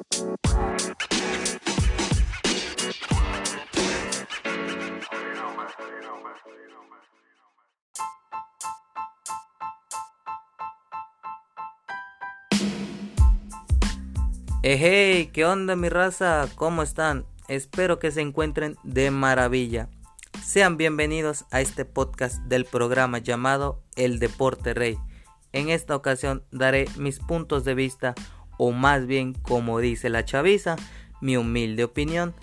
Hey, ¿qué onda mi raza? ¿Cómo están? Espero que se encuentren de maravilla. Sean bienvenidos a este podcast del programa llamado El Deporte Rey. En esta ocasión daré mis puntos de vista, o más bien, como dice la chaviza, mi humilde opinión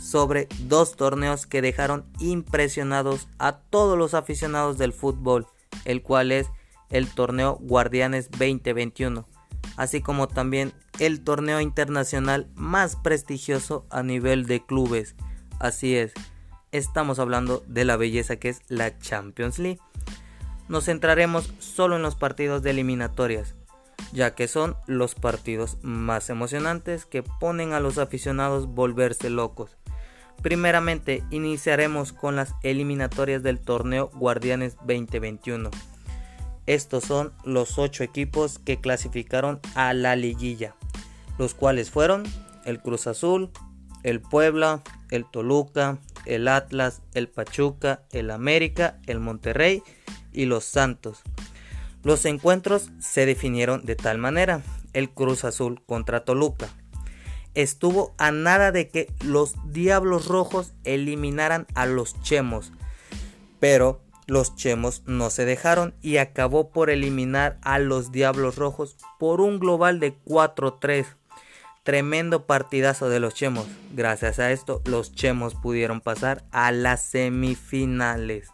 sobre dos torneos que dejaron impresionados a todos los aficionados del fútbol, el cual es el torneo Guardianes 2021, así como también el torneo internacional más prestigioso a nivel de clubes. Así es, estamos hablando de la belleza que es la Champions League. Nos centraremos solo en los partidos de eliminatorias, ya que son los partidos más emocionantes que ponen a los aficionados volverse locos. Primeramente, iniciaremos con las eliminatorias del torneo Guardianes 2021. Estos son los 8 equipos que clasificaron a la liguilla los cuales fueron el Cruz Azul, el Puebla, el Toluca, el Atlas, el Pachuca, el América, el Monterrey y los Santos. Los encuentros se definieron de tal manera. El Cruz Azul contra Toluca. Estuvo a nada de que los Diablos Rojos eliminaran a los Chemos. Pero los Chemos no se dejaron y acabó por eliminar a los Diablos Rojos por un global de 4-3. Tremendo partidazo de los Chemos. Gracias a esto, los Chemos pudieron pasar a las semifinales.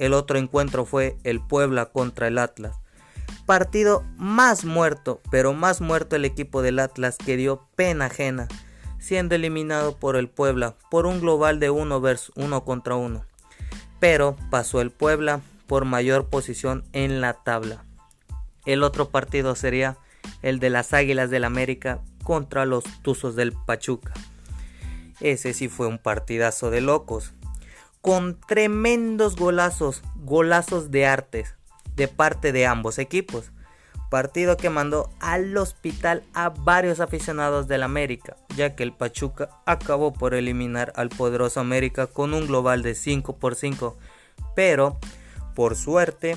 El otro encuentro fue el Puebla contra el Atlas. Partido más muerto, pero más muerto el equipo del Atlas que dio pena ajena, siendo eliminado por el Puebla por un global de 1 versus 1 contra 1. Pero pasó el Puebla por mayor posición en la tabla. El otro partido sería el de las Águilas del América contra los Tuzos del Pachuca. Ese sí fue un partidazo de locos. Con tremendos golazos, golazos de artes de parte de ambos equipos. Partido que mandó al hospital a varios aficionados del América, ya que el Pachuca acabó por eliminar al poderoso América con un global de 5 por 5. Pero, por suerte,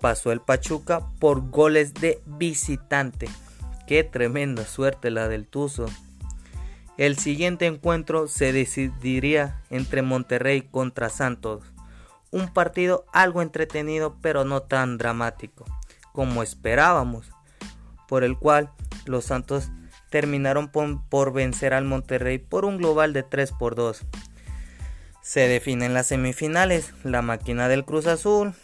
pasó el Pachuca por goles de visitante. Qué tremenda suerte la del Tuzo. El siguiente encuentro se decidiría entre Monterrey contra Santos. Un partido algo entretenido pero no tan dramático como esperábamos, por el cual los Santos terminaron por, vencer al Monterrey por un global de 3 por 2. Se definen las semifinales, la máquina del Cruz Azul,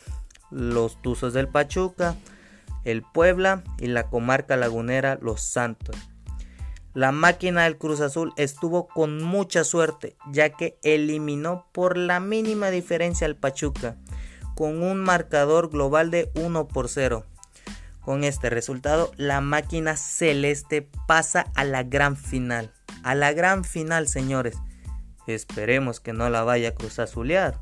los Tuzos del Pachuca, el Puebla y la comarca lagunera Los Santos. La máquina del Cruz Azul estuvo con mucha suerte ya que eliminó por la mínima diferencia al Pachuca con un marcador global de 1 por 0. Con este resultado la máquina celeste pasa a la gran final. A la gran final señores. Esperemos que no la vaya a Cruz Azulear.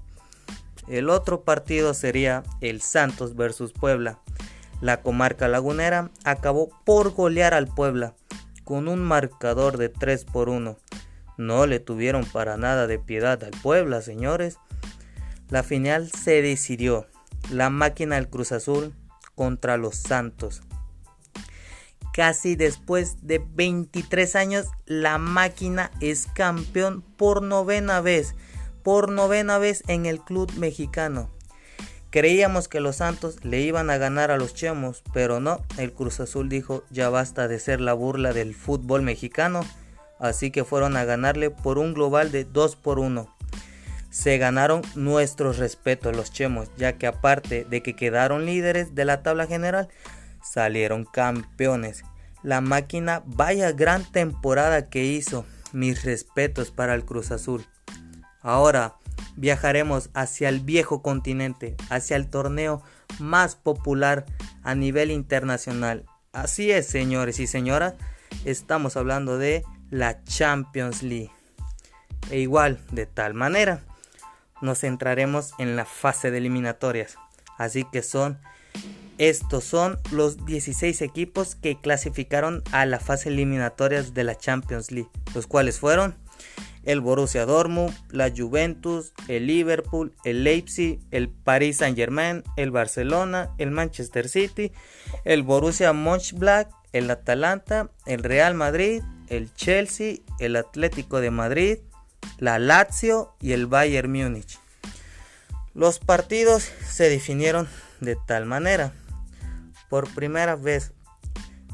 El otro partido sería el Santos versus Puebla. La comarca lagunera acabó por golear al Puebla con un marcador de 3 por 1. No le tuvieron para nada de piedad al Puebla, señores. La final se decidió. La máquina del Cruz Azul contra los Santos. Casi después de 23 años, la máquina es campeón por novena vez. Por novena vez en el club mexicano. Creíamos que los Santos le iban a ganar a los Chemos, pero no, el Cruz Azul dijo ya basta de ser la burla del fútbol mexicano, así que fueron a ganarle por un global de 2 por 1. Se ganaron nuestros respetos los Chemos, ya que aparte de que quedaron líderes de la tabla general, salieron campeones. La máquina, vaya gran temporada que hizo. Mis respetos para el Cruz Azul. Ahora, viajaremos hacia el viejo continente, hacia el torneo más popular a nivel internacional. Así es, señores y señoras, estamos hablando de la Champions League. E igual, de tal manera, nos centraremos en la fase de eliminatorias. Así que son Estos son los 16 equipos que clasificaron a la fase eliminatoria de la Champions League, los cuales fueron el Borussia Dortmund, la Juventus, el Liverpool, el Leipzig, el Paris Saint-Germain, el Barcelona, el Manchester City, el Borussia Mönchengladbach, el Atalanta, el Real Madrid, el Chelsea, el Atlético de Madrid, la Lazio y el Bayern Múnich. Los partidos se definieron de tal manera. Por primera vez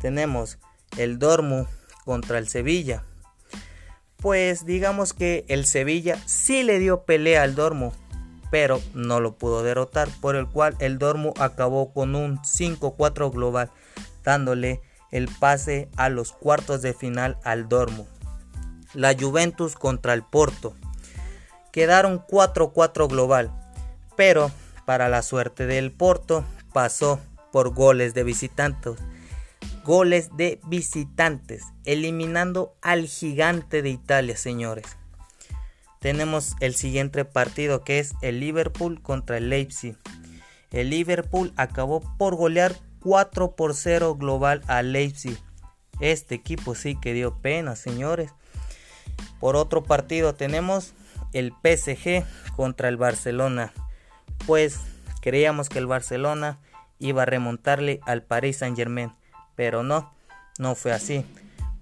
tenemos el Dormo contra el Sevilla. Pues digamos que el Sevilla sí le dio pelea al Dormo, pero no lo pudo derrotar, por el cual el Dormo acabó con un 5-4 global, dándole el pase a los cuartos de final al Dormo. La Juventus contra el Porto. Quedaron 4-4 global, pero para la suerte del Porto pasó por goles de visitantes. Goles de visitantes, eliminando al gigante de Italia, señores. Tenemos el siguiente partido que es el Liverpool contra el Leipzig. El Liverpool acabó por golear 4 por 0 global a Leipzig. Este equipo sí que dio pena, señores. Por otro partido tenemos el PSG contra el Barcelona. Pues creíamos que el Barcelona iba a remontarle al Paris Saint Germain. Pero no, no fue así.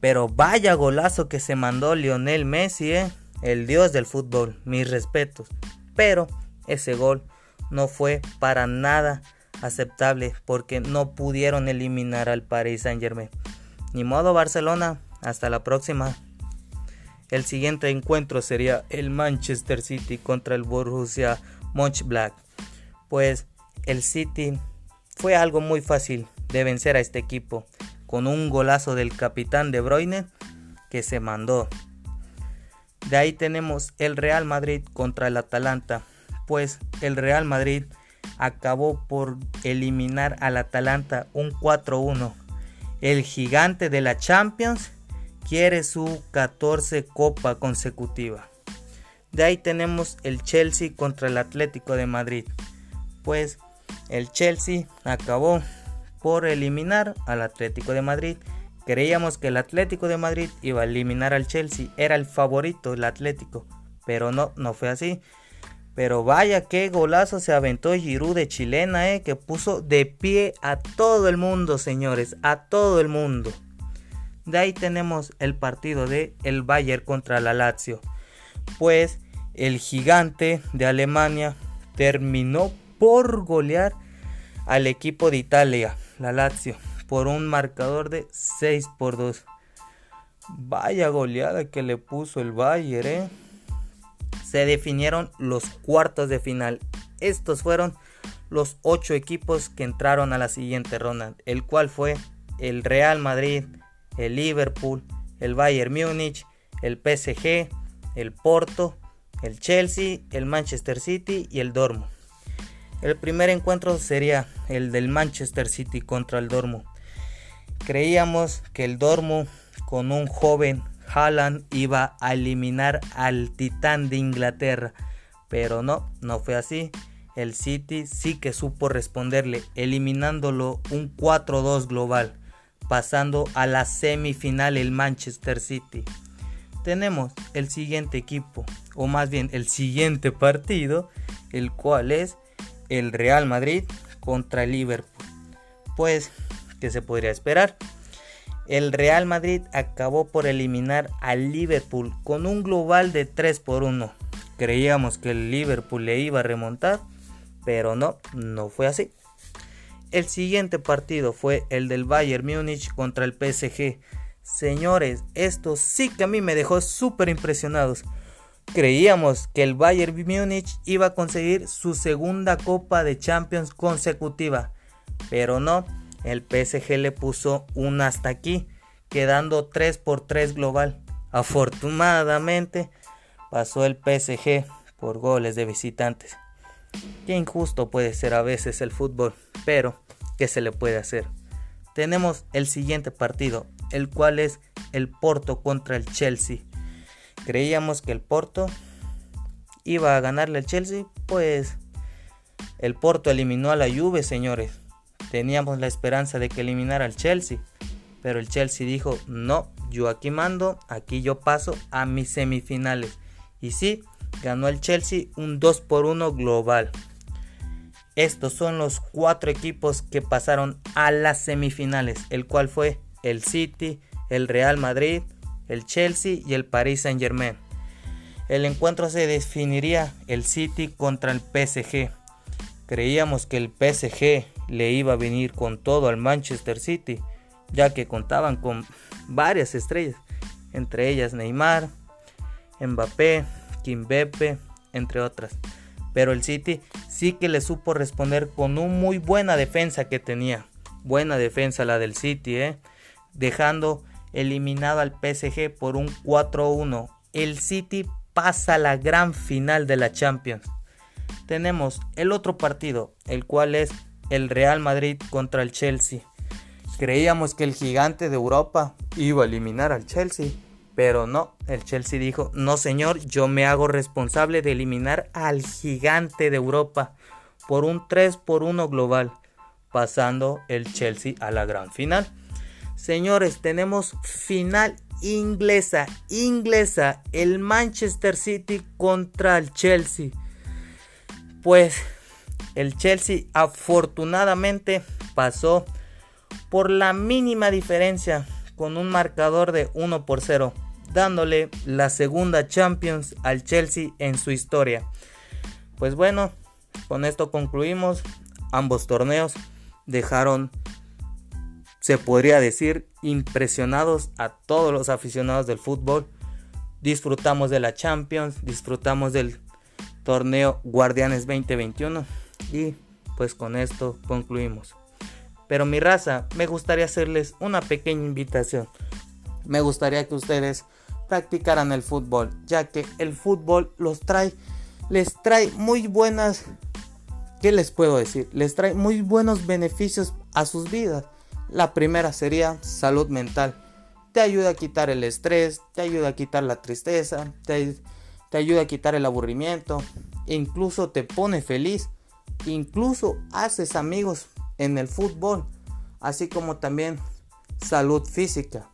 Pero vaya golazo que se mandó Lionel Messi, ¿eh? el dios del fútbol, mis respetos. Pero ese gol no fue para nada aceptable porque no pudieron eliminar al Paris Saint Germain. Ni modo Barcelona, hasta la próxima. El siguiente encuentro sería el Manchester City contra el Borussia Mönchengladbach. Pues el City fue algo muy fácil de vencer a este equipo con un golazo del capitán De Bruyne que se mandó. De ahí tenemos el Real Madrid contra el Atalanta, pues el Real Madrid acabó por eliminar al Atalanta un 4-1. El gigante de la Champions quiere su 14 copa consecutiva. De ahí tenemos el Chelsea contra el Atlético de Madrid. Pues el Chelsea acabó por eliminar al Atlético de Madrid. Creíamos que el Atlético de Madrid iba a eliminar al Chelsea, era el favorito el Atlético, pero no, no fue así. Pero vaya qué golazo se aventó Giroud de chilena, eh, que puso de pie a todo el mundo, señores, a todo el mundo. De ahí tenemos el partido de el Bayern contra la Lazio. Pues el gigante de Alemania terminó por golear al equipo de Italia, la Lazio, por un marcador de 6 por 2. Vaya goleada que le puso el Bayern, eh se definieron los cuartos de final. Estos fueron los ocho equipos que entraron a la siguiente ronda, el cual fue el Real Madrid, el Liverpool, el Bayern Múnich, el PSG, el Porto, el Chelsea, el Manchester City y el Dortmund. El primer encuentro sería el del Manchester City contra el Dortmund. Creíamos que el Dortmund con un joven Haaland iba a eliminar al titán de Inglaterra. Pero no, no fue así. El City sí que supo responderle, eliminándolo un 4-2 global, pasando a la semifinal el Manchester City. Tenemos el siguiente equipo, o más bien el siguiente partido, el cual es el Real Madrid contra el Liverpool. Pues, ¿qué se podría esperar? el Real Madrid acabó por eliminar al Liverpool con un global de 3 por 1. Creíamos que el Liverpool le iba a remontar, pero no, no fue así. El siguiente partido fue el del Bayern Múnich contra el PSG. Señores, esto sí que a mí me dejó súper impresionados. Creíamos que el Bayern Múnich iba a conseguir su segunda Copa de Champions consecutiva, pero no, el PSG le puso un hasta aquí, quedando 3 por 3 global. Afortunadamente pasó el PSG por goles de visitantes. Qué injusto puede ser a veces el fútbol, pero ¿qué se le puede hacer? Tenemos el siguiente partido, el cual es el Porto contra el Chelsea. Creíamos que el Porto iba a ganarle al Chelsea, pues el Porto eliminó a la Juve, señores teníamos la esperanza de que eliminara al Chelsea, pero el Chelsea dijo, no, yo aquí mando, aquí yo paso a mis semifinales. Y sí, ganó el Chelsea un 2 por 1 global. Estos son los cuatro equipos que pasaron a las semifinales, el cual fue el City, el Real Madrid, el Chelsea y el Paris Saint Germain. El encuentro se definiría el City contra el PSG. Creíamos que el PSG le iba a venir con todo al Manchester City, ya que contaban con varias estrellas, entre ellas Neymar, Mbappé, Kimbepe, entre otras. Pero el City sí que le supo responder con una muy buena defensa que tenía. Buena defensa la del City, ¿eh? dejando eliminado al PSG por un 4-1. El City pasa a la gran final de la Champions. Tenemos el otro partido, el cual es el Real Madrid contra el Chelsea. Creíamos que el gigante de Europa iba a eliminar al Chelsea, pero no, el Chelsea dijo, no señor, yo me hago responsable de eliminar al gigante de Europa por un 3 por 1 global, pasando el Chelsea a la gran final. Señores, tenemos final inglesa, inglesa, el Manchester City contra el Chelsea. Pues el Chelsea afortunadamente pasó por la mínima diferencia con un marcador de 1 por 0, dándole la segunda Champions al Chelsea en su historia. Pues bueno, con esto concluimos. Ambos torneos dejaron se podría decir, impresionados a todos los aficionados del fútbol. Disfrutamos de la Champions, disfrutamos del torneo Guardianes 2021 y pues con esto concluimos. Pero mi raza, me gustaría hacerles una pequeña invitación. Me gustaría que ustedes practicaran el fútbol, ya que el fútbol los trae, les trae muy buenas, ¿qué les puedo decir? Les trae muy buenos beneficios a sus vidas la primera sería salud mental. Te ayuda a quitar el estrés, te ayuda a quitar la tristeza, te, ayuda a quitar el aburrimiento, incluso te pone feliz, incluso haces amigos en el fútbol, así como también salud física.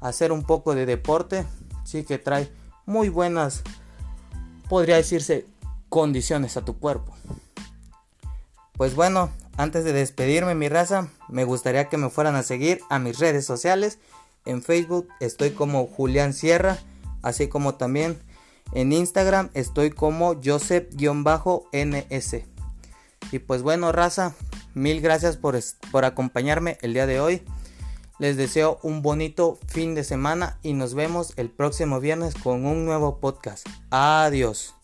Hacer un poco de deporte sí que trae muy buenas, podría decirse, condiciones a tu cuerpo. Pues bueno, antes de despedirme mi raza, me gustaría que me fueran a seguir a mis redes sociales. En Facebook estoy como Julián Sierra, así como también en Instagram estoy como Joseph-NS. Y pues bueno, raza, mil gracias por, por acompañarme el día de hoy. Les deseo un bonito fin de semana y nos vemos el próximo viernes con un nuevo podcast. Adiós.